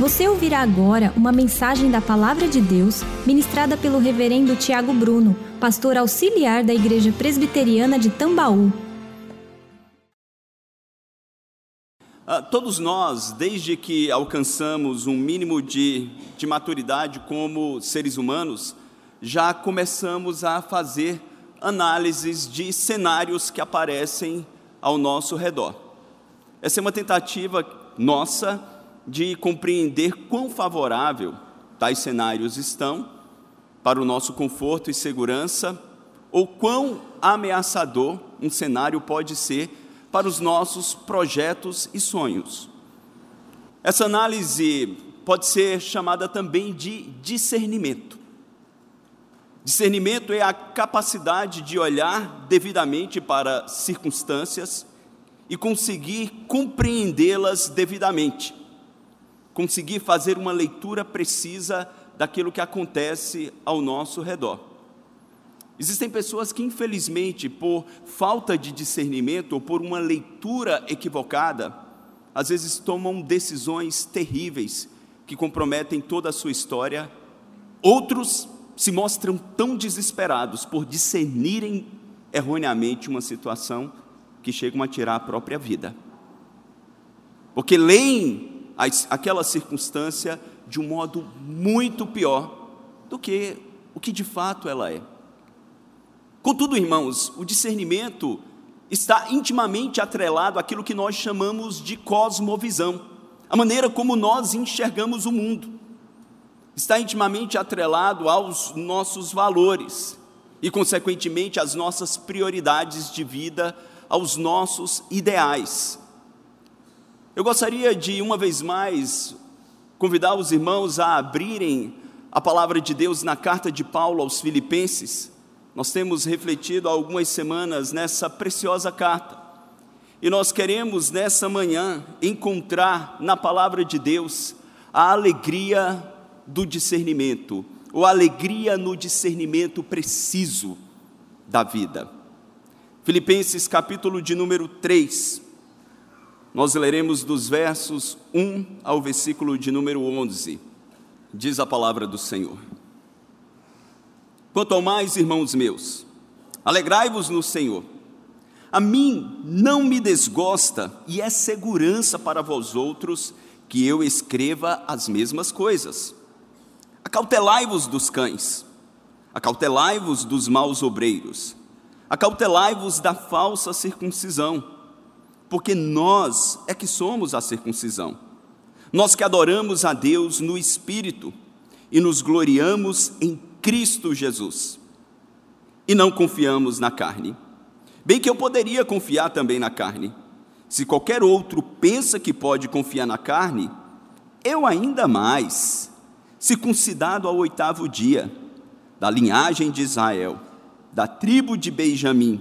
Você ouvirá agora uma mensagem da Palavra de Deus ministrada pelo Reverendo Tiago Bruno, pastor auxiliar da Igreja Presbiteriana de Tambaú. Ah, todos nós, desde que alcançamos um mínimo de, de maturidade como seres humanos, já começamos a fazer análises de cenários que aparecem ao nosso redor. Essa é uma tentativa nossa de compreender quão favorável tais cenários estão para o nosso conforto e segurança, ou quão ameaçador um cenário pode ser para os nossos projetos e sonhos. Essa análise pode ser chamada também de discernimento. Discernimento é a capacidade de olhar devidamente para circunstâncias e conseguir compreendê-las devidamente conseguir fazer uma leitura precisa daquilo que acontece ao nosso redor. Existem pessoas que, infelizmente, por falta de discernimento ou por uma leitura equivocada, às vezes tomam decisões terríveis que comprometem toda a sua história. Outros se mostram tão desesperados por discernirem erroneamente uma situação que chegam a tirar a própria vida. Porque leem aquela circunstância de um modo muito pior do que o que de fato ela é. Contudo, irmãos, o discernimento está intimamente atrelado àquilo que nós chamamos de cosmovisão, a maneira como nós enxergamos o mundo. Está intimamente atrelado aos nossos valores e, consequentemente, às nossas prioridades de vida, aos nossos ideais. Eu gostaria de, uma vez mais, convidar os irmãos a abrirem a palavra de Deus na carta de Paulo aos Filipenses. Nós temos refletido há algumas semanas nessa preciosa carta. E nós queremos nessa manhã encontrar na palavra de Deus a alegria do discernimento, ou alegria no discernimento preciso da vida. Filipenses capítulo de número 3, nós leremos dos versos 1 ao versículo de número 11. Diz a palavra do Senhor. Quanto ao mais, irmãos meus, alegrai-vos no Senhor. A mim não me desgosta e é segurança para vós outros que eu escreva as mesmas coisas. Acautelai-vos dos cães, acautelai-vos dos maus obreiros, acautelai-vos da falsa circuncisão porque nós é que somos a circuncisão. Nós que adoramos a Deus no Espírito e nos gloriamos em Cristo Jesus. E não confiamos na carne. Bem que eu poderia confiar também na carne. Se qualquer outro pensa que pode confiar na carne, eu ainda mais, circuncidado ao oitavo dia, da linhagem de Israel, da tribo de Benjamim,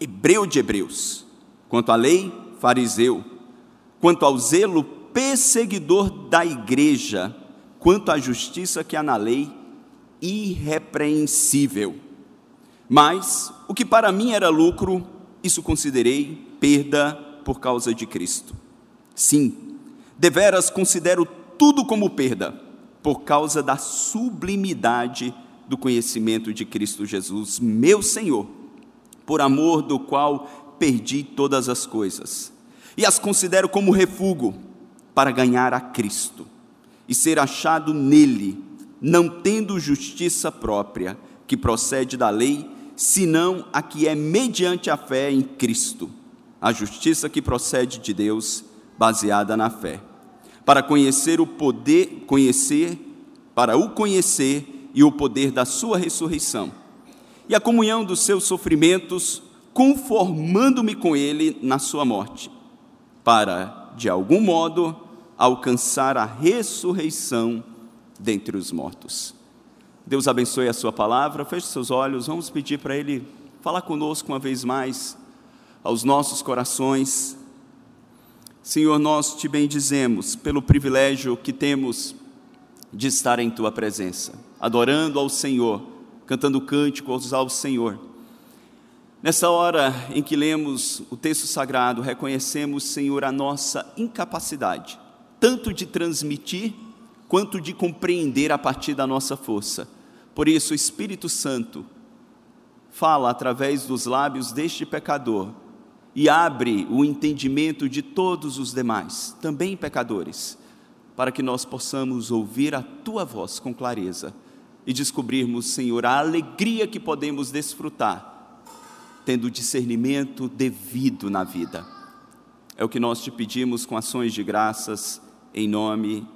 hebreu de hebreus Quanto à lei, fariseu. Quanto ao zelo, perseguidor da igreja. Quanto à justiça que há na lei, irrepreensível. Mas o que para mim era lucro, isso considerei perda por causa de Cristo. Sim, deveras considero tudo como perda, por causa da sublimidade do conhecimento de Cristo Jesus, meu Senhor, por amor do qual perdi todas as coisas e as considero como refúgio para ganhar a Cristo e ser achado nele, não tendo justiça própria que procede da lei, senão a que é mediante a fé em Cristo, a justiça que procede de Deus, baseada na fé, para conhecer o poder, conhecer, para o conhecer e o poder da sua ressurreição. E a comunhão dos seus sofrimentos, conformando-me com ele na sua morte, para, de algum modo, alcançar a ressurreição dentre os mortos. Deus abençoe a sua palavra, feche seus olhos, vamos pedir para Ele falar conosco uma vez mais, aos nossos corações. Senhor, nós te bendizemos pelo privilégio que temos de estar em Tua presença, adorando ao Senhor, cantando cânticos ao Senhor Nessa hora em que lemos o texto sagrado, reconhecemos, Senhor, a nossa incapacidade, tanto de transmitir quanto de compreender a partir da nossa força. Por isso, o Espírito Santo fala através dos lábios deste pecador e abre o entendimento de todos os demais, também pecadores, para que nós possamos ouvir a tua voz com clareza e descobrirmos, Senhor, a alegria que podemos desfrutar, tendo discernimento devido na vida. É o que nós te pedimos com ações de graças, em nome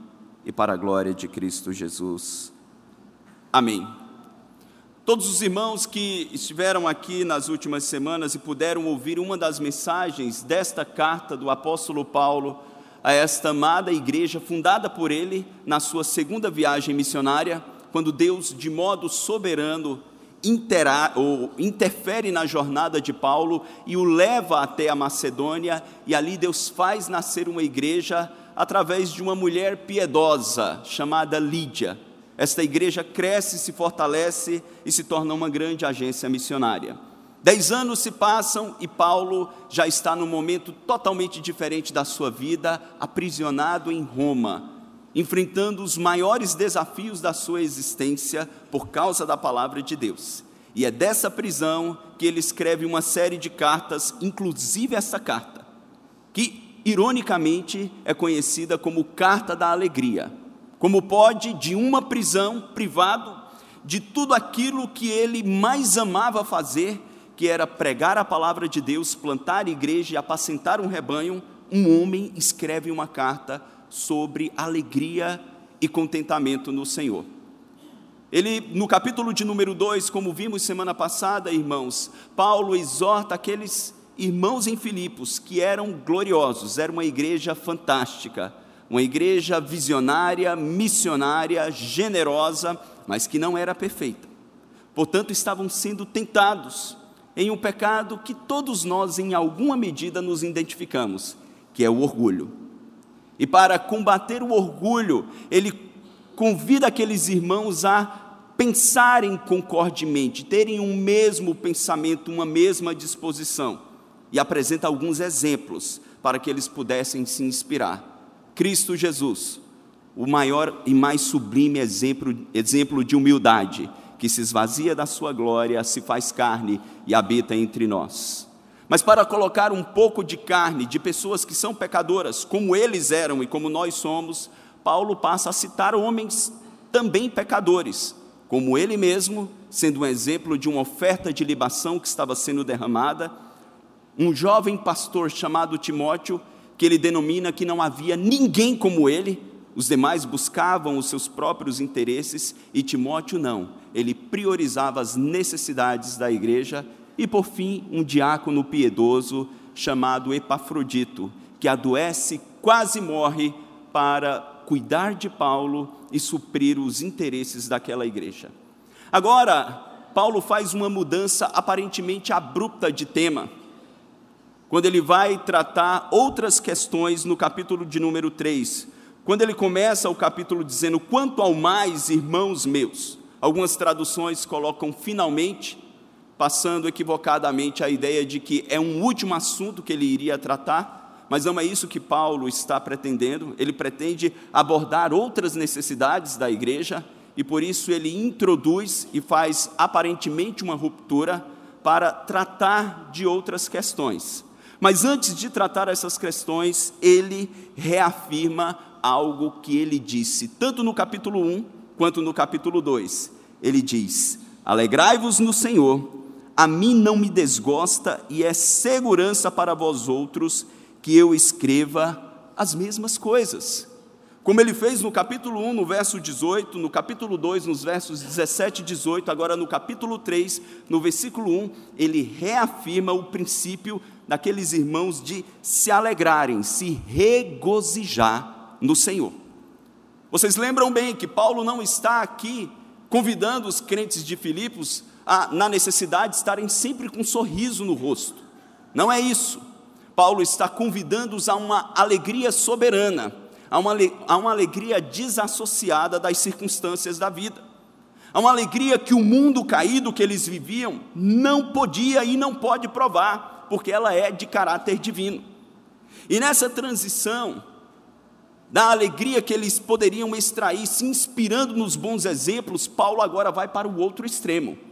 e para a glória de Cristo Jesus. Amém. Todos os irmãos que estiveram aqui nas últimas semanas e puderam ouvir uma das mensagens desta carta do apóstolo Paulo a esta amada igreja fundada por ele na sua segunda viagem missionária, quando Deus, de modo soberano, intera, ou interfere na jornada de Paulo e o leva até a Macedônia, e ali Deus faz nascer uma igreja através de uma mulher piedosa chamada Lídia. Esta igreja cresce, se fortalece e se torna uma grande agência missionária. Dez anos se passam e Paulo já está num momento totalmente diferente da sua vida, aprisionado em Roma enfrentando os maiores desafios da sua existência por causa da palavra de Deus. E é dessa prisão que ele escreve uma série de cartas, inclusive essa carta, que ironicamente é conhecida como Carta da Alegria. Como pode, de uma prisão, privado de tudo aquilo que ele mais amava fazer, que era pregar a palavra de Deus, plantar igreja e apacentar um rebanho, um homem escreve uma carta sobre alegria e contentamento no Senhor. Ele, no capítulo de número 2, como vimos semana passada, irmãos, Paulo exorta aqueles irmãos em Filipos que eram gloriosos, era uma igreja fantástica, uma igreja visionária, missionária, generosa, mas que não era perfeita. Portanto, estavam sendo tentados em um pecado que todos nós, em alguma medida, nos identificamos, que é o orgulho. E para combater o orgulho, ele convida aqueles irmãos a pensarem concordemente, terem um mesmo pensamento, uma mesma disposição. E apresenta alguns exemplos para que eles pudessem se inspirar. Cristo Jesus, o maior e mais sublime exemplo, exemplo de humildade, que se esvazia da sua glória, se faz carne e habita entre nós. Mas para colocar um pouco de carne de pessoas que são pecadoras, como eles eram e como nós somos, Paulo passa a citar homens também pecadores, como ele mesmo, sendo um exemplo de uma oferta de libação que estava sendo derramada, um jovem pastor chamado Timóteo, que ele denomina que não havia ninguém como ele, os demais buscavam os seus próprios interesses e Timóteo não, ele priorizava as necessidades da igreja e por fim, um diácono piedoso chamado Epafrodito, que adoece, quase morre, para cuidar de Paulo e suprir os interesses daquela igreja. Agora, Paulo faz uma mudança aparentemente abrupta de tema, quando ele vai tratar outras questões no capítulo de número 3. Quando ele começa o capítulo dizendo: Quanto ao mais, irmãos meus. Algumas traduções colocam finalmente, passando equivocadamente a ideia de que é um último assunto que ele iria tratar, mas não é isso que Paulo está pretendendo. Ele pretende abordar outras necessidades da igreja e por isso ele introduz e faz aparentemente uma ruptura para tratar de outras questões. Mas antes de tratar essas questões, ele reafirma algo que ele disse, tanto no capítulo 1 quanto no capítulo 2. Ele diz: Alegrai-vos no Senhor a mim não me desgosta e é segurança para vós outros que eu escreva as mesmas coisas. Como ele fez no capítulo 1, no verso 18, no capítulo 2, nos versos 17 e 18, agora no capítulo 3, no versículo 1, ele reafirma o princípio daqueles irmãos de se alegrarem, se regozijar no Senhor. Vocês lembram bem que Paulo não está aqui convidando os crentes de Filipos a, na necessidade de estarem sempre com um sorriso no rosto. Não é isso. Paulo está convidando-os a uma alegria soberana, a uma, a uma alegria desassociada das circunstâncias da vida, a uma alegria que o mundo caído que eles viviam não podia e não pode provar, porque ela é de caráter divino. E nessa transição, da alegria que eles poderiam extrair, se inspirando nos bons exemplos, Paulo agora vai para o outro extremo.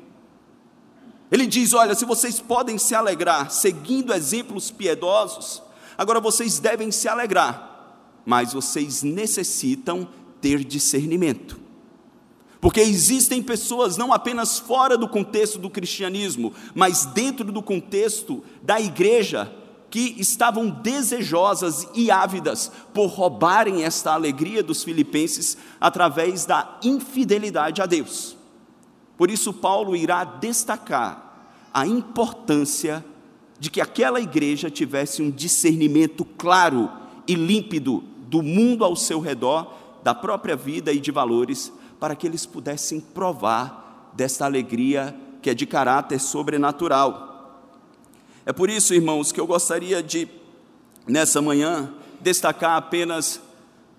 Ele diz: Olha, se vocês podem se alegrar seguindo exemplos piedosos, agora vocês devem se alegrar, mas vocês necessitam ter discernimento. Porque existem pessoas não apenas fora do contexto do cristianismo, mas dentro do contexto da igreja, que estavam desejosas e ávidas por roubarem esta alegria dos filipenses através da infidelidade a Deus. Por isso, Paulo irá destacar a importância de que aquela igreja tivesse um discernimento claro e límpido do mundo ao seu redor, da própria vida e de valores, para que eles pudessem provar desta alegria que é de caráter sobrenatural. É por isso, irmãos, que eu gostaria de, nessa manhã, destacar apenas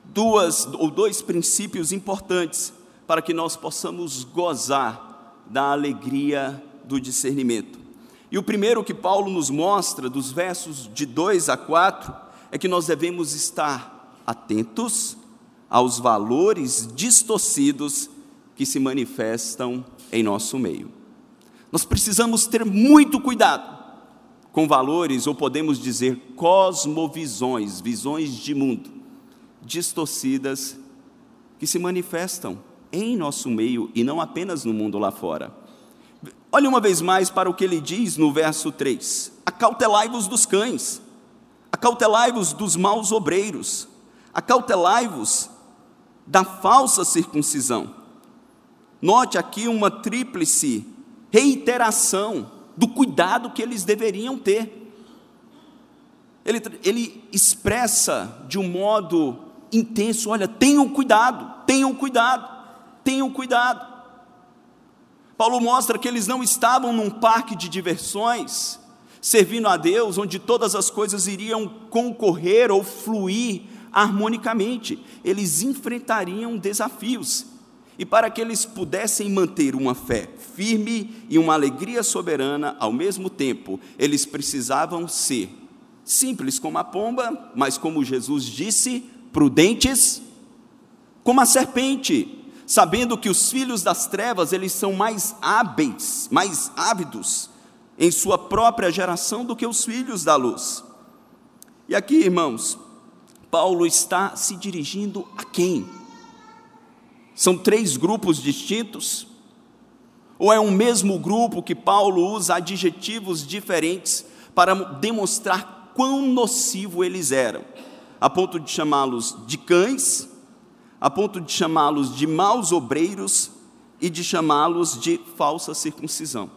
duas ou dois princípios importantes para que nós possamos gozar da alegria do discernimento. E o primeiro que Paulo nos mostra, dos versos de 2 a 4, é que nós devemos estar atentos aos valores distorcidos que se manifestam em nosso meio. Nós precisamos ter muito cuidado com valores, ou podemos dizer cosmovisões, visões de mundo, distorcidas, que se manifestam em nosso meio e não apenas no mundo lá fora. Olhe uma vez mais para o que ele diz no verso 3: Acautelai-vos dos cães, acautelai-vos dos maus obreiros, acautelai-vos da falsa circuncisão. Note aqui uma tríplice reiteração do cuidado que eles deveriam ter. Ele, ele expressa de um modo intenso: olha, tenham cuidado, tenham cuidado, tenham cuidado. Paulo mostra que eles não estavam num parque de diversões, servindo a Deus, onde todas as coisas iriam concorrer ou fluir harmonicamente. Eles enfrentariam desafios, e para que eles pudessem manter uma fé firme e uma alegria soberana ao mesmo tempo, eles precisavam ser simples como a pomba, mas como Jesus disse, prudentes como a serpente, sabendo que os filhos das trevas, eles são mais hábeis, mais ávidos em sua própria geração do que os filhos da luz. E aqui, irmãos, Paulo está se dirigindo a quem? São três grupos distintos? Ou é um mesmo grupo que Paulo usa adjetivos diferentes para demonstrar quão nocivo eles eram, a ponto de chamá-los de cães, a ponto de chamá-los de maus obreiros e de chamá-los de falsa circuncisão.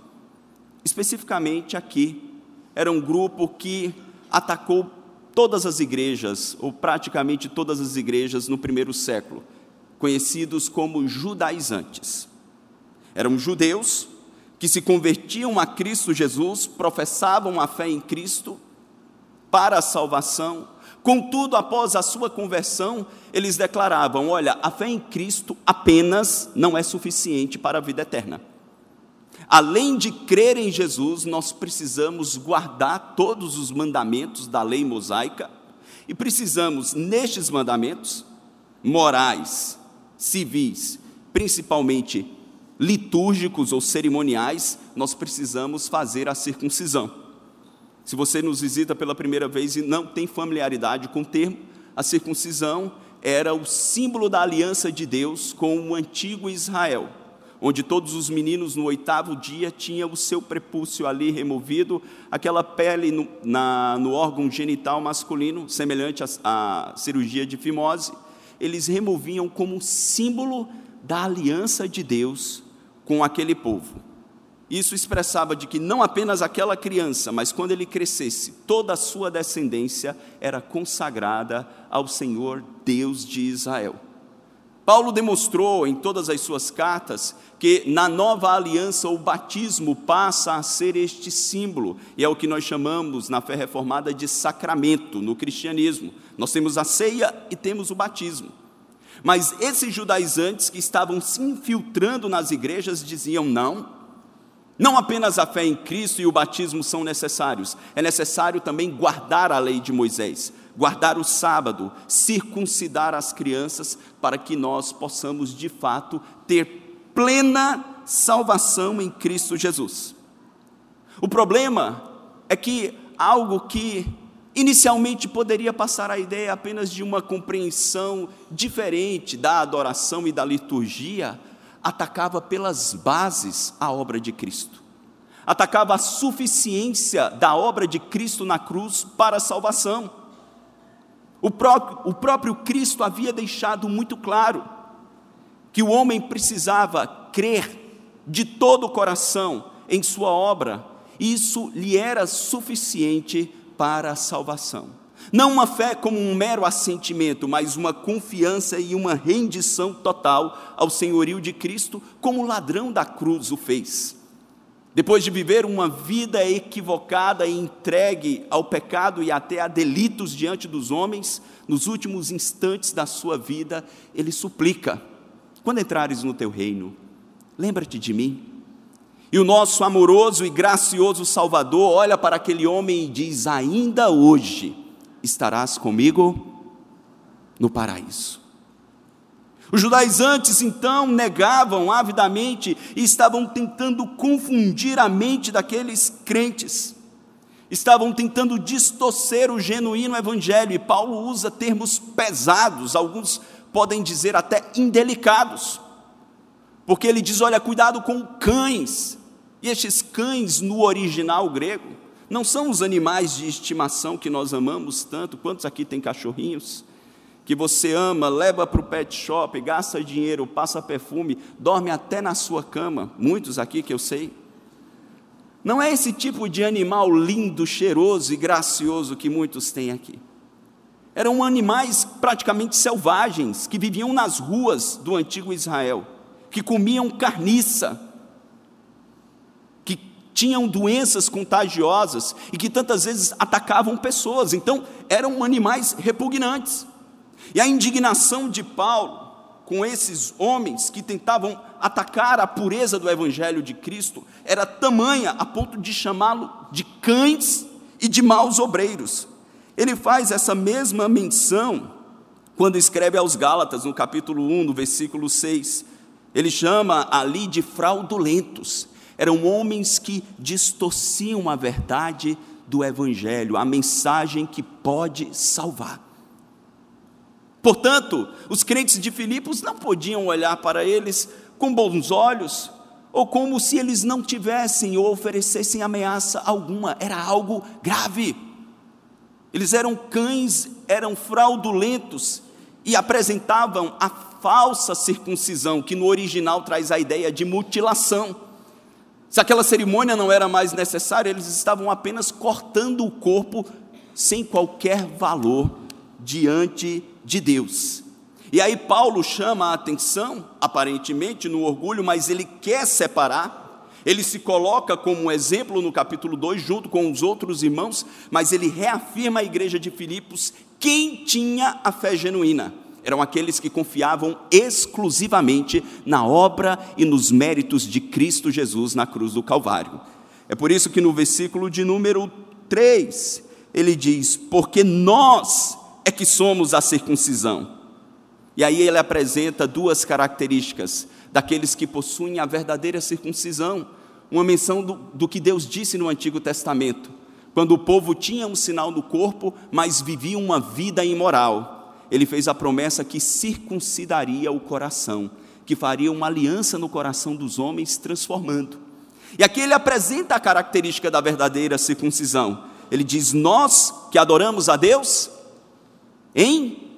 Especificamente aqui, era um grupo que atacou todas as igrejas, ou praticamente todas as igrejas no primeiro século conhecidos como judaizantes. Eram judeus que se convertiam a Cristo Jesus, professavam a fé em Cristo para a salvação. Contudo, após a sua conversão, eles declaravam: olha, a fé em Cristo apenas não é suficiente para a vida eterna. Além de crer em Jesus, nós precisamos guardar todos os mandamentos da lei mosaica e precisamos, nestes mandamentos morais, civis, principalmente litúrgicos ou cerimoniais, nós precisamos fazer a circuncisão. Se você nos visita pela primeira vez e não tem familiaridade com o termo, a circuncisão era o símbolo da aliança de Deus com o antigo Israel, onde todos os meninos no oitavo dia tinham o seu prepúcio ali removido, aquela pele no, na, no órgão genital masculino, semelhante à cirurgia de fimose, eles removiam como símbolo da aliança de Deus com aquele povo. Isso expressava de que não apenas aquela criança, mas quando ele crescesse, toda a sua descendência era consagrada ao Senhor Deus de Israel. Paulo demonstrou em todas as suas cartas que na nova aliança o batismo passa a ser este símbolo, e é o que nós chamamos na fé reformada de sacramento no cristianismo. Nós temos a ceia e temos o batismo. Mas esses judaizantes que estavam se infiltrando nas igrejas diziam: não, não apenas a fé em Cristo e o batismo são necessários, é necessário também guardar a lei de Moisés. guardar o sábado, circuncidar as crianças, para que nós possamos de fato ter plena salvação em Cristo Jesus. O problema é que algo que inicialmente poderia passar a ideia apenas de uma compreensão diferente da adoração e da liturgia, atacava pelas bases a obra de Cristo. Atacava a suficiência da obra de Cristo na cruz para a salvação. O próprio, o próprio Cristo havia deixado muito claro que o homem precisava crer de todo o coração em sua obra, e isso lhe era suficiente para a salvação. Não uma fé como um mero assentimento, mas uma confiança e uma rendição total ao senhorio de Cristo, como o ladrão da cruz o fez. Depois de viver uma vida equivocada e entregue ao pecado e até a delitos diante dos homens, nos últimos instantes da sua vida, ele suplica: quando entrares no teu reino, lembra-te de mim. E o nosso amoroso e gracioso Salvador olha para aquele homem e diz: Ainda hoje estarás comigo no paraíso. Os judaizantes então negavam avidamente e estavam tentando confundir a mente daqueles crentes. Estavam tentando distorcer o genuíno evangelho, e Paulo usa termos pesados, alguns podem dizer até indelicados. Porque ele diz: olha, cuidado com cães. E estes cães no original grego não são os animais de estimação que nós amamos tanto. Quantos aqui têm cachorrinhos? Que você ama, leva para o pet shop, gasta dinheiro, passa perfume, dorme até na sua cama. Muitos aqui que eu sei. Não é esse tipo de animal lindo, cheiroso e gracioso que muitos têm aqui. Eram animais praticamente selvagens que viviam nas ruas do antigo Israel, que comiam carniça, tinham doenças contagiosas e que tantas vezes atacavam pessoas. Então, eram animais repugnantes. E a indignação de Paulo com esses homens que tentavam atacar a pureza do evangelho de Cristo era tamanha a ponto de chamá-lo de cães e de maus obreiros. Ele faz essa mesma menção quando escreve aos Gálatas, no capítulo 1, no versículo 6. Ele chama ali de fraudulentos. Eram homens que distorciam a verdade do Evangelho, a mensagem que pode salvar. Portanto, os crentes de Filipos não podiam olhar para eles com bons olhos, ou como se eles não tivessem ou oferecessem ameaça alguma, era algo grave. Eles eram cães, eram fraudulentos e apresentavam a falsa circuncisão, que no original traz a ideia de mutilação. Se aquela cerimônia não era mais necessária, eles estavam apenas cortando o corpo sem qualquer valor diante de Deus. E aí Paulo chama a atenção, aparentemente no orgulho, mas ele quer separar ele se coloca como um exemplo no capítulo 2, junto com os outros irmãos, mas ele reafirma a igreja de Filipos quem tinha a fé genuína. Eram aqueles que confiavam exclusivamente na obra e nos méritos de Cristo Jesus na cruz do Calvário. É por isso que no versículo de número 3, ele diz: Porque nós é que somos a circuncisão. E aí ele apresenta duas características daqueles que possuem a verdadeira circuncisão, uma menção do, do que Deus disse no Antigo Testamento, quando o povo tinha um sinal no corpo, mas vivia uma vida imoral. Ele fez a promessa que circuncidaria o coração, que faria uma aliança no coração dos homens, transformando. E aqui ele apresenta a característica da verdadeira circuncisão. Ele diz: Nós que adoramos a Deus em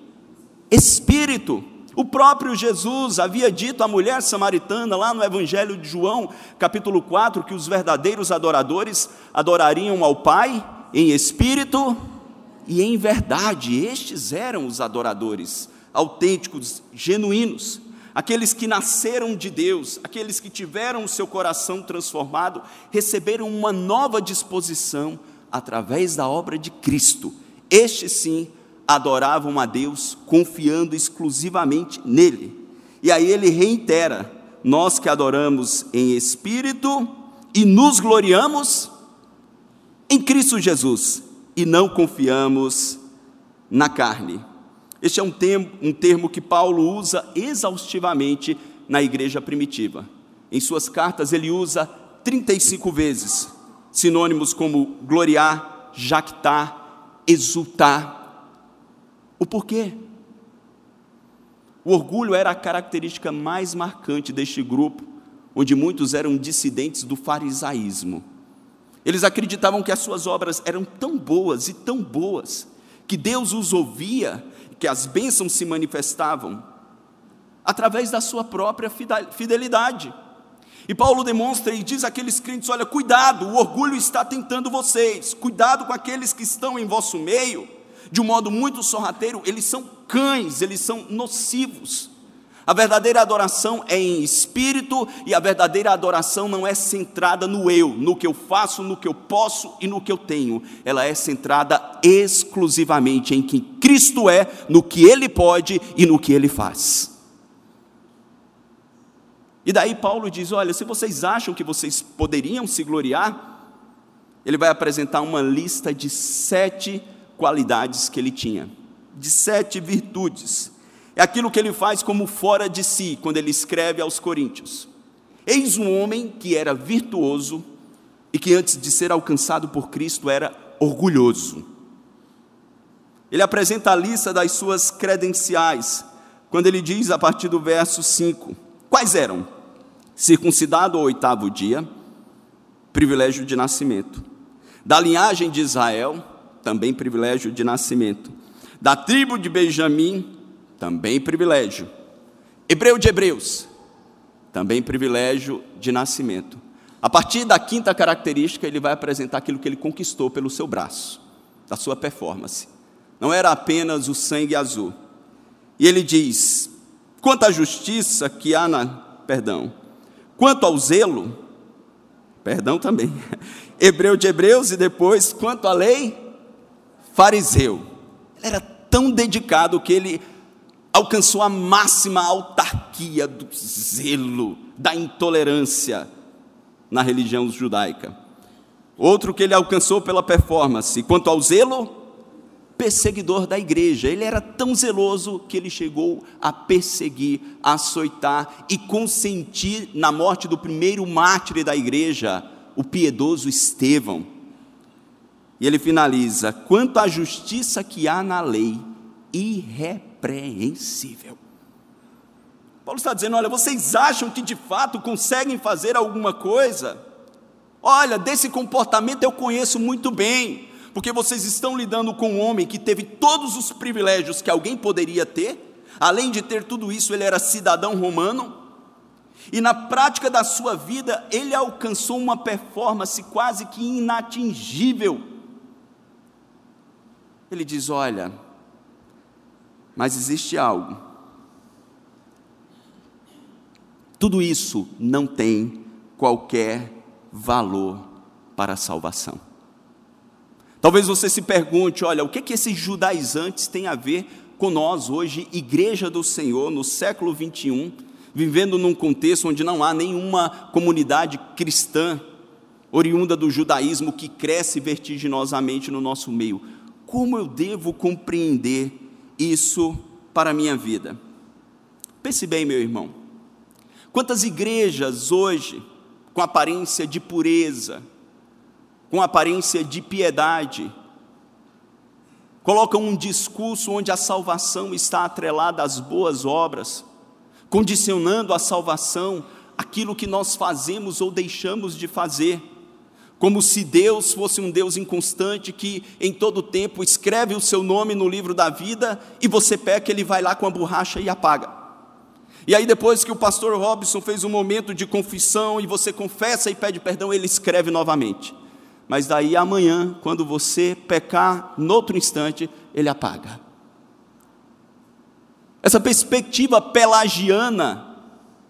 espírito o próprio Jesus havia dito à mulher samaritana, lá no Evangelho de João, capítulo 4, que os verdadeiros adoradores adorariam ao Pai em espírito e em verdade. Estes eram os adoradores autênticos, genuínos, aqueles que nasceram de Deus, aqueles que tiveram o seu coração transformado, receberam uma nova disposição através da obra de Cristo. Estes sim adoravam a Deus confiando exclusivamente nele. E aí ele reitera: nós que adoramos em espírito e nos gloriamos em Cristo Jesus e não confiamos na carne. Este é um termo, um termo que Paulo usa exaustivamente na igreja primitiva. Em suas cartas, ele usa 35 vezes sinônimos como gloriar, jactar, exultar. O porquê? O orgulho era a característica mais marcante deste grupo, onde muitos eram dissidentes do farisaísmo. Eles acreditavam que as suas obras eram tão boas e tão boas, que Deus os ouvia, que as bênçãos se manifestavam através da sua própria fidelidade. E Paulo demonstra e diz àqueles crentes: olha, cuidado, o orgulho está tentando vocês, cuidado com aqueles que estão em vosso meio, de um modo muito sorrateiro, eles são cães, eles são nocivos. A verdadeira adoração é em espírito e a verdadeira adoração não é centrada no eu, no que eu faço, no que eu posso e no que eu tenho. Ela é centrada exclusivamente em quem Cristo é, no que Ele pode e no que Ele faz. E daí Paulo diz: Olha, se vocês acham que vocês poderiam se gloriar, ele vai apresentar uma lista de sete qualidades que ele tinha, de sete virtudes. É aquilo que ele faz como fora de si, quando ele escreve aos Coríntios. Eis um homem que era virtuoso e que antes de ser alcançado por Cristo era orgulhoso. Ele apresenta a lista das suas credenciais, quando ele diz a partir do verso 5: Quais eram? Circuncidado ao oitavo dia, privilégio de nascimento. Da linhagem de Israel, também privilégio de nascimento. Da tribo de Benjamim, também privilégio. Hebreu de Hebreus, também privilégio de nascimento. A partir da quinta característica, ele vai apresentar aquilo que ele conquistou pelo seu braço, da sua performance. Não era apenas o sangue azul. E ele diz: Quanto à justiça que há na. Perdão. Quanto ao zelo, perdão também. Hebreu de Hebreus e depois, quanto à lei, fariseu. Ele era tão dedicado que ele alcançou a máxima autarquia do zelo, da intolerância na religião judaica. Outro que ele alcançou pela performance. Quanto ao zelo, perseguidor da igreja. Ele era tão zeloso que ele chegou a perseguir, a açoitar e consentir na morte do primeiro mártir da igreja, o piedoso Estevão. E ele finaliza: quanto à justiça que há na lei, irrepreensível. Paulo está dizendo: olha, vocês acham que de fato conseguem fazer alguma coisa? Olha, desse comportamento eu conheço muito bem porque vocês estão lidando com um homem que teve todos os privilégios que alguém poderia ter, além de ter tudo isso, ele era cidadão romano, e na prática da sua vida, ele alcançou uma performance quase que inatingível. Ele diz: Olha, mas existe algo. Tudo isso não tem qualquer valor para a salvação. Talvez você se pergunte: olha, o que, que esses judaizantes têm a ver com nós hoje, Igreja do Senhor, no século 21, vivendo num contexto onde não há nenhuma comunidade cristã oriunda do judaísmo que cresce vertiginosamente no nosso meio? Como eu devo compreender isso para a minha vida? Pense bem, meu irmão. Quantas igrejas hoje, com aparência de pureza, com aparência de piedade, colocam um discurso onde a salvação está atrelada às boas obras, condicionando a salvação aquilo que nós fazemos ou deixamos de fazer, como se Deus fosse um Deus inconstante que em todo tempo escreve o seu nome no livro da vida e você peca, ele vai lá com a borracha e apaga. E aí, depois que o pastor Robson fez um momento de confissão e você confessa e pede perdão, ele escreve novamente mas daí amanhã, quando você pecar, no outro instante, ele apaga. Essa perspectiva pelagiana,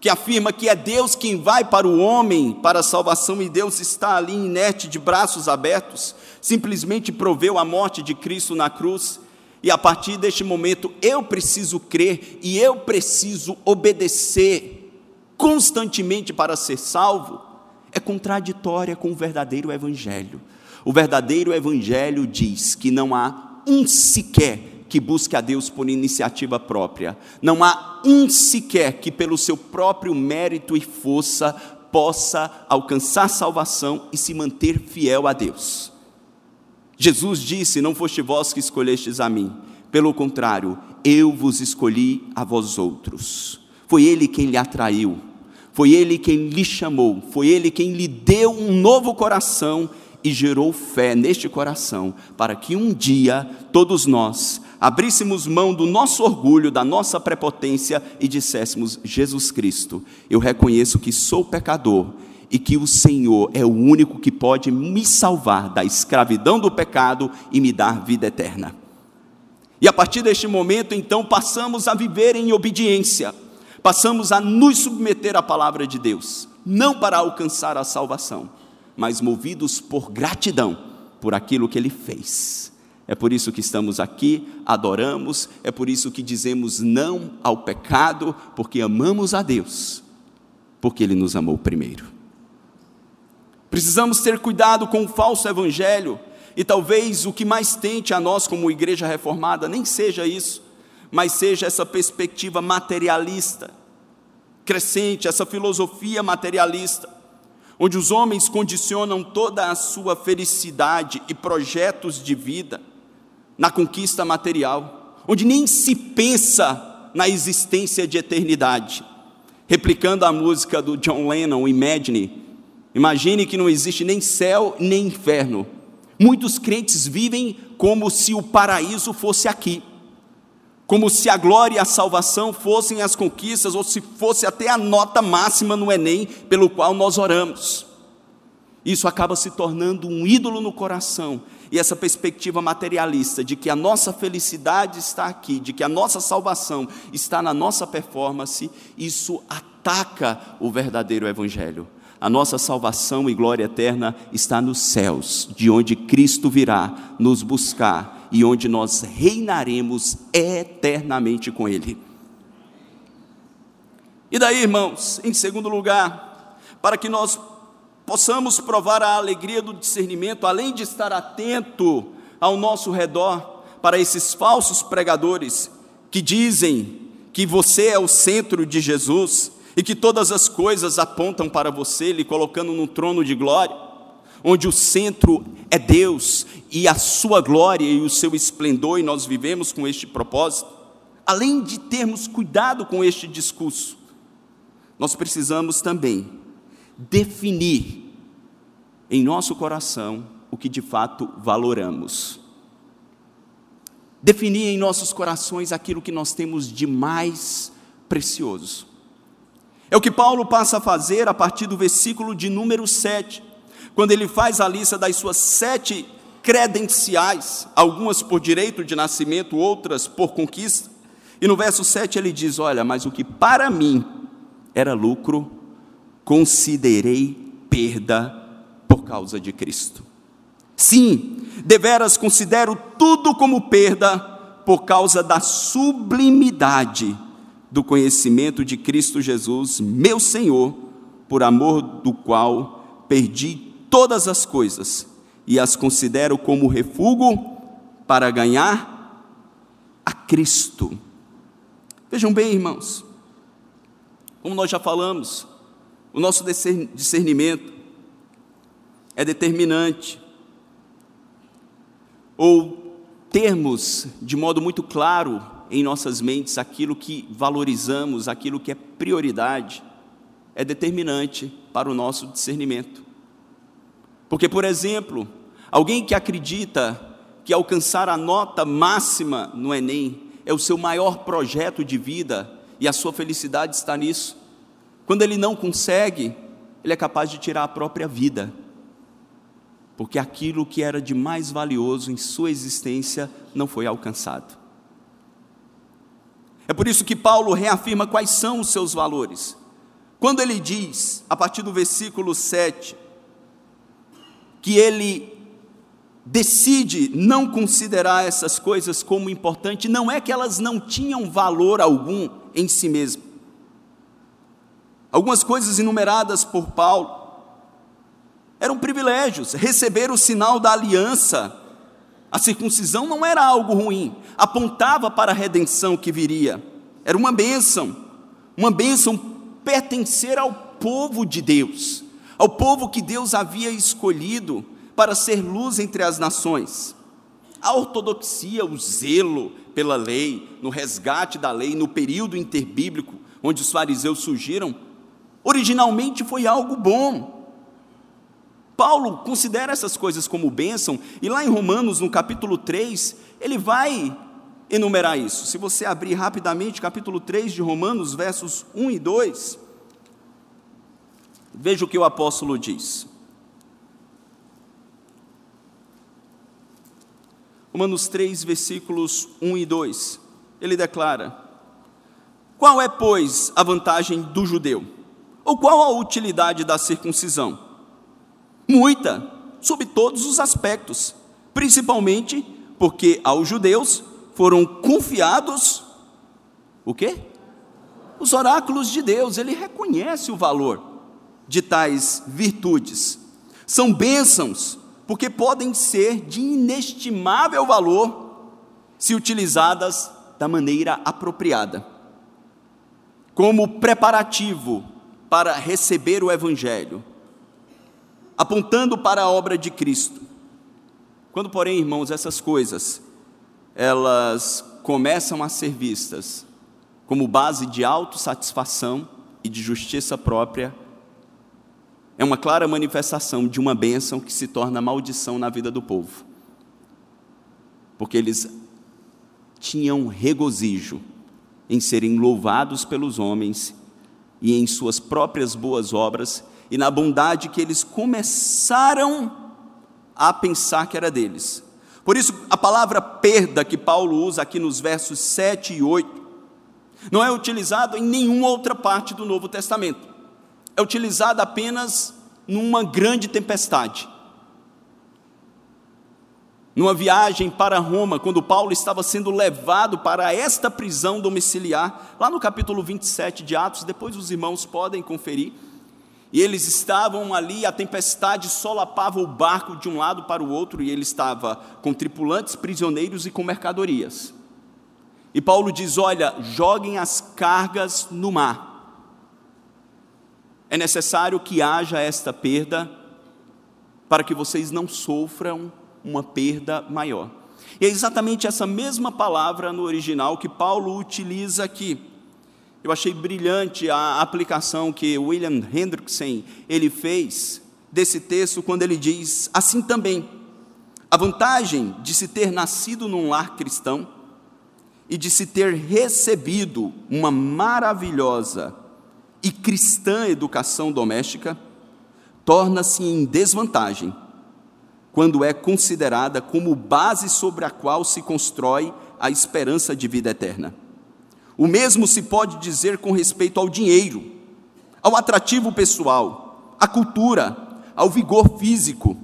que afirma que é Deus quem vai para o homem para a salvação e Deus está ali inerte de braços abertos, simplesmente proveu a morte de Cristo na cruz, e a partir deste momento eu preciso crer e eu preciso obedecer constantemente para ser salvo é contraditória com o verdadeiro evangelho. O verdadeiro evangelho diz que não há um sequer que busque a Deus por iniciativa própria. Não há um sequer que, pelo seu próprio mérito e força, possa alcançar salvação e se manter fiel a Deus. Jesus disse: Não foste vós que escolhestes a mim, pelo contrário, eu vos escolhi a vós outros. Foi Ele quem lhe atraiu, foi Ele quem lhe chamou, foi Ele quem lhe deu um novo coração e gerou fé neste coração, para que um dia todos nós abríssemos mão do nosso orgulho, da nossa prepotência e disséssemos: Jesus Cristo, eu reconheço que sou pecador e que o Senhor é o único que pode me salvar da escravidão do pecado e me dar vida eterna. E a partir deste momento, então, passamos a viver em obediência, passamos a nos submeter à palavra de Deus, não para alcançar a salvação, mas movidos por gratidão por aquilo que Ele fez. É por isso que estamos aqui, adoramos, é por isso que dizemos não ao pecado, porque amamos a Deus, porque Ele nos amou primeiro. Precisamos ter cuidado com o falso evangelho, e talvez o que mais tente a nós, como igreja reformada, nem seja isso, mas seja essa perspectiva materialista, crescente, essa filosofia materialista, onde os homens condicionam toda a sua felicidade e projetos de vida na conquista material, onde nem se pensa na existência de eternidade. Replicando a música do John Lennon, Imagine, Imagine que não existe nem céu nem inferno. Muitos crentes vivem como se o paraíso fosse aqui, como se a glória e a salvação fossem as conquistas, ou se fosse até a nota máxima no Enem pelo qual nós oramos. Isso acaba se tornando um ídolo no coração, e essa perspectiva materialista de que a nossa felicidade está aqui, de que a nossa salvação está na nossa performance, isso ataca o verdadeiro Evangelho. A nossa salvação e glória eterna está nos céus, de onde Cristo virá nos buscar e onde nós reinaremos eternamente com Ele. E daí, irmãos, em segundo lugar, para que nós possamos provar a alegria do discernimento, além de estar atento ao nosso redor para esses falsos pregadores que dizem que você é o centro de Jesus, e que todas as coisas apontam para você, lhe colocando num trono de glória, onde o centro é Deus e a sua glória e o seu esplendor, e nós vivemos com este propósito. Além de termos cuidado com este discurso, nós precisamos também definir em nosso coração o que de fato valoramos. Definir em nossos corações aquilo que nós temos de mais precioso. É o que Paulo passa a fazer a partir do versículo de número 7, quando ele faz a lista das suas sete credenciais, algumas por direito de nascimento, outras por conquista. E no verso 7 ele diz: Olha, mas o que para mim era lucro, considerei perda por causa de Cristo. Sim, deveras considero tudo como perda por causa da sublimidade do conhecimento de Cristo Jesus, meu Senhor, por amor do qual perdi todas as coisas e as considero como refúgio para ganhar a Cristo. Vejam bem, irmãos, como nós já falamos, o nosso discernimento é determinante. Ou termos de modo muito claro em nossas mentes aquilo que valorizamos, aquilo que é prioridade, é determinante para o nosso discernimento. Porque, por exemplo, alguém que acredita que alcançar a nota máxima no Enem é o seu maior projeto de vida e a sua felicidade está nisso, quando ele não consegue, ele é capaz de tirar a própria vida, porque aquilo que era de mais valioso em sua existência não foi alcançado. É por isso que Paulo reafirma quais são os seus valores. Quando ele diz, a partir do versículo 7, que ele decide não considerar essas coisas como importantes, não é que elas não tinham valor algum em si mesmo. Algumas coisas enumeradas por Paulo eram privilégios, receber o sinal da aliança, A circuncisão não era algo ruim, apontava para a redenção que viria. Era uma bênção, uma bênção pertencer ao povo de Deus, ao povo que Deus havia escolhido para ser luz entre as nações. A ortodoxia, o zelo pela lei, no resgate da lei, no período interbíblico onde os fariseus surgiram, originalmente foi algo bom. Paulo considera essas coisas como bênção, e lá em Romanos, no capítulo 3, ele vai enumerar isso. Se você abrir rapidamente, capítulo 3 de Romanos, versos 1 e 2, veja o que o apóstolo diz. Romanos 3, versículos 1 e 2. Ele declara: Qual é, pois, a vantagem do judeu? Ou qual a utilidade da circuncisão? Muita, sob todos os aspectos, principalmente porque aos judeus foram confiados o quê? Os oráculos de Deus, ele reconhece o valor de tais virtudes. São bênçãos porque podem ser de inestimável valor se utilizadas da maneira apropriada. Como preparativo para receber o Evangelho, apontando para a obra de Cristo. Quando, porém, irmãos, essas coisas elas começam a ser vistas como base de autossatisfação e de justiça própria, é uma clara manifestação de uma bênção que se torna maldição na vida do povo. Porque eles tinham regozijo em serem louvados pelos homens e em suas próprias boas obras e na bondade que eles começaram a pensar que era deles. Por isso, a palavra perda que Paulo usa aqui nos versos 7 e 8 não é utilizada em nenhuma outra parte do Novo Testamento é utilizada apenas numa grande tempestade. Numa viagem para Roma, quando Paulo estava sendo levado para esta prisão domiciliar, lá no capítulo 27 de Atos, depois os irmãos podem conferir, e eles estavam ali, a tempestade solapava o barco de um lado para o outro, e ele estava com tripulantes, prisioneiros e com mercadorias. E Paulo diz: Olha, joguem as cargas no mar é necessário que haja esta perda para que vocês não sofram uma perda maior. E é exatamente essa mesma palavra no original que Paulo utiliza aqui. Eu achei brilhante a aplicação que William Hendrickson ele fez desse texto quando ele diz assim também: a vantagem de se ter nascido num lar cristão e de se ter recebido uma maravilhosa e cristã educação doméstica torna-se em desvantagem quando é considerada como base sobre a qual se constrói a esperança de vida eterna. O mesmo se pode dizer com respeito ao dinheiro, ao atrativo pessoal, à cultura, ao vigor físico.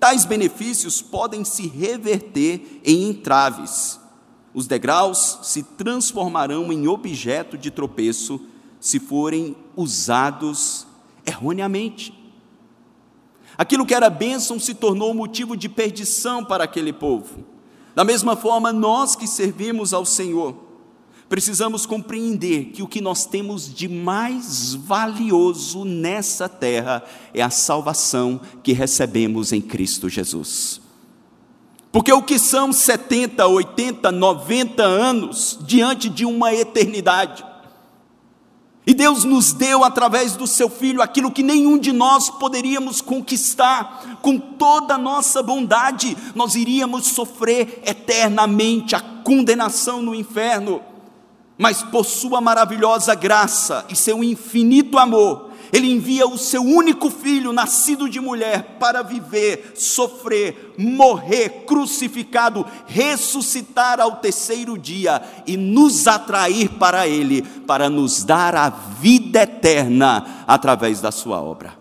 Tais benefícios podem se reverter em entraves. Os degraus se transformarão em objeto de tropeço se forem usados erroneamente. Aquilo que era bênção se tornou motivo de perdição para aquele povo. Da mesma forma, nós que servimos ao Senhor, precisamos compreender que o que nós temos de mais valioso nessa terra é a salvação que recebemos em Cristo Jesus. Porque o que são 70, 80, 90 anos diante de uma eternidade? E Deus nos deu através do seu filho aquilo que nenhum de nós poderíamos conquistar. Com toda a nossa bondade, nós iríamos sofrer eternamente a condenação no inferno. Mas por sua maravilhosa graça e seu infinito amor, ele envia o seu único filho, nascido de mulher, para viver, sofrer, morrer, crucificado, ressuscitar ao terceiro dia e nos atrair para Ele, para nos dar a vida eterna através da Sua obra.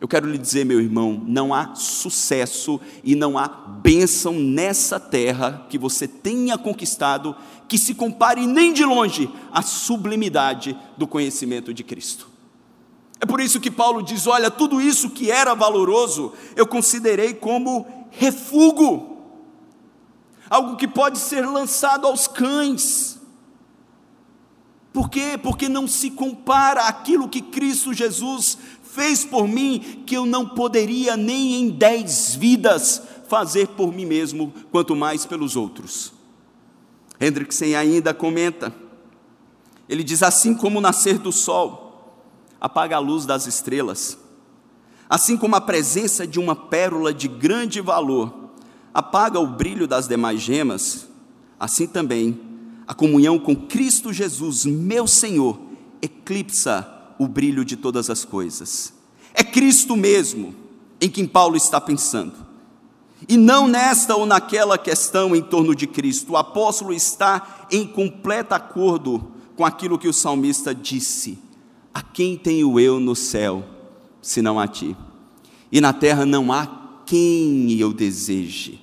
Eu quero lhe dizer, meu irmão, não há sucesso e não há bênção nessa terra que você tenha conquistado que se compare nem de longe à sublimidade do conhecimento de Cristo. É por isso que Paulo diz: olha, tudo isso que era valoroso, eu considerei como refúgio algo que pode ser lançado aos cães. Por quê? Porque não se compara aquilo que Cristo Jesus fez por mim, que eu não poderia nem em dez vidas fazer por mim mesmo, quanto mais pelos outros. Hendrickson ainda comenta, ele diz: assim como o nascer do sol apaga a luz das estrelas, assim como a presença de uma pérola de grande valor apaga o brilho das demais gemas, assim também a comunhão com Cristo Jesus, meu Senhor, eclipsa o brilho de todas as coisas. É Cristo mesmo em quem Paulo está pensando. E não nesta ou naquela questão em torno de Cristo. O apóstolo está em completo acordo com aquilo que o salmista disse: A quem tenho eu no céu, senão a ti? E na terra não há quem eu deseje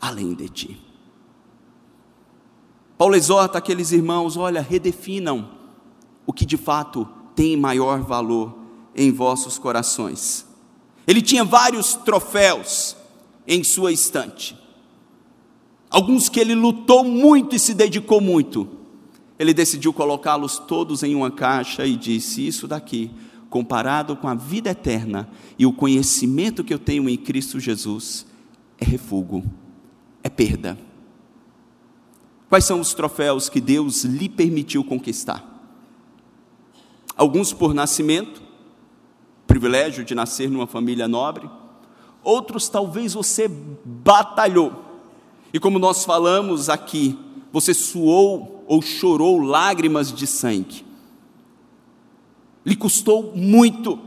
além de ti. Paulo exorta aqueles irmãos: olha, redefinam o que de fato tem maior valor em vossos corações. Ele tinha vários troféus em sua estante, alguns que ele lutou muito e se dedicou muito. Ele decidiu colocá-los todos em uma caixa e disse: Isso daqui, comparado com a vida eterna e o conhecimento que eu tenho em Cristo Jesus, é refúgio, é perda. Quais são os troféus que Deus lhe permitiu conquistar? Alguns por nascimento, privilégio de nascer numa família nobre, outros talvez você batalhou. E como nós falamos aqui, você suou ou chorou lágrimas de sangue. Lhe custou muito.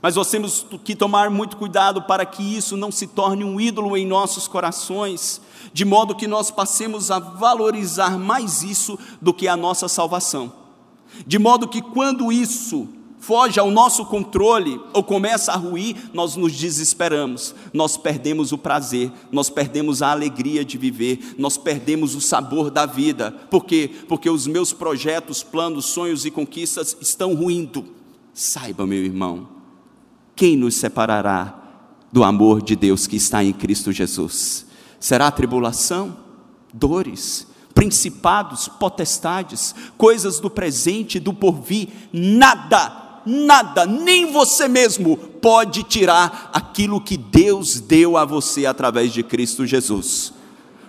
Mas nós temos que tomar muito cuidado para que isso não se torne um ídolo em nossos corações de modo que nós passemos a valorizar mais isso do que a nossa salvação. De modo que quando isso foge ao nosso controle ou começa a ruir, nós nos desesperamos, nós perdemos o prazer, nós perdemos a alegria de viver, nós perdemos o sabor da vida. Por quê? Porque os meus projetos, planos, sonhos e conquistas estão ruindo. Saiba, meu irmão, quem nos separará do amor de Deus que está em Cristo Jesus? Será tribulação, dores, principados, potestades, coisas do presente e do porvir, nada, nada, nem você mesmo pode tirar aquilo que Deus deu a você através de Cristo Jesus.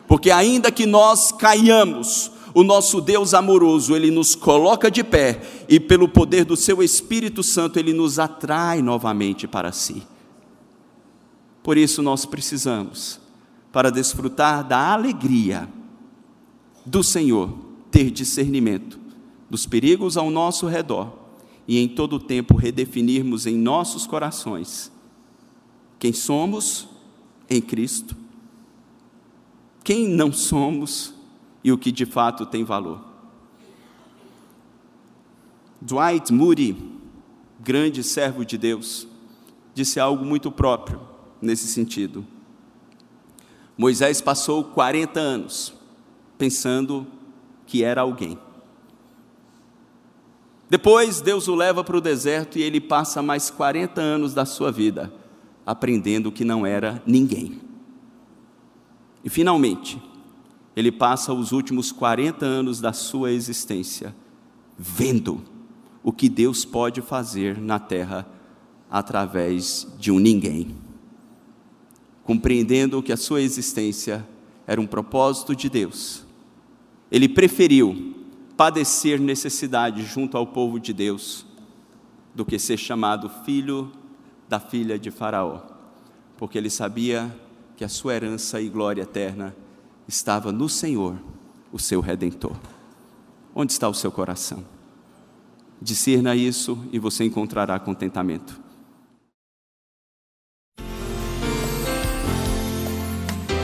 Porque ainda que nós caiamos, o nosso Deus amoroso, ele nos coloca de pé e pelo poder do seu Espírito Santo ele nos atrai novamente para si. Por isso nós precisamos para desfrutar da alegria do Senhor, ter discernimento dos perigos ao nosso redor e em todo o tempo redefinirmos em nossos corações quem somos em Cristo, quem não somos e o que de fato tem valor. Dwight Moody, grande servo de Deus, disse algo muito próprio nesse sentido. Moisés passou 40 anos pensando que era alguém. Depois Deus o leva para o deserto e ele passa mais 40 anos da sua vida aprendendo que não era ninguém. E finalmente, ele passa os últimos 40 anos da sua existência vendo o que Deus pode fazer na terra através de um ninguém compreendendo que a sua existência era um propósito de Deus. Ele preferiu padecer necessidade junto ao povo de Deus do que ser chamado filho da filha de Faraó, porque ele sabia que a sua herança e glória eterna estava no Senhor, o seu redentor. Onde está o seu coração? Discerna isso e você encontrará contentamento.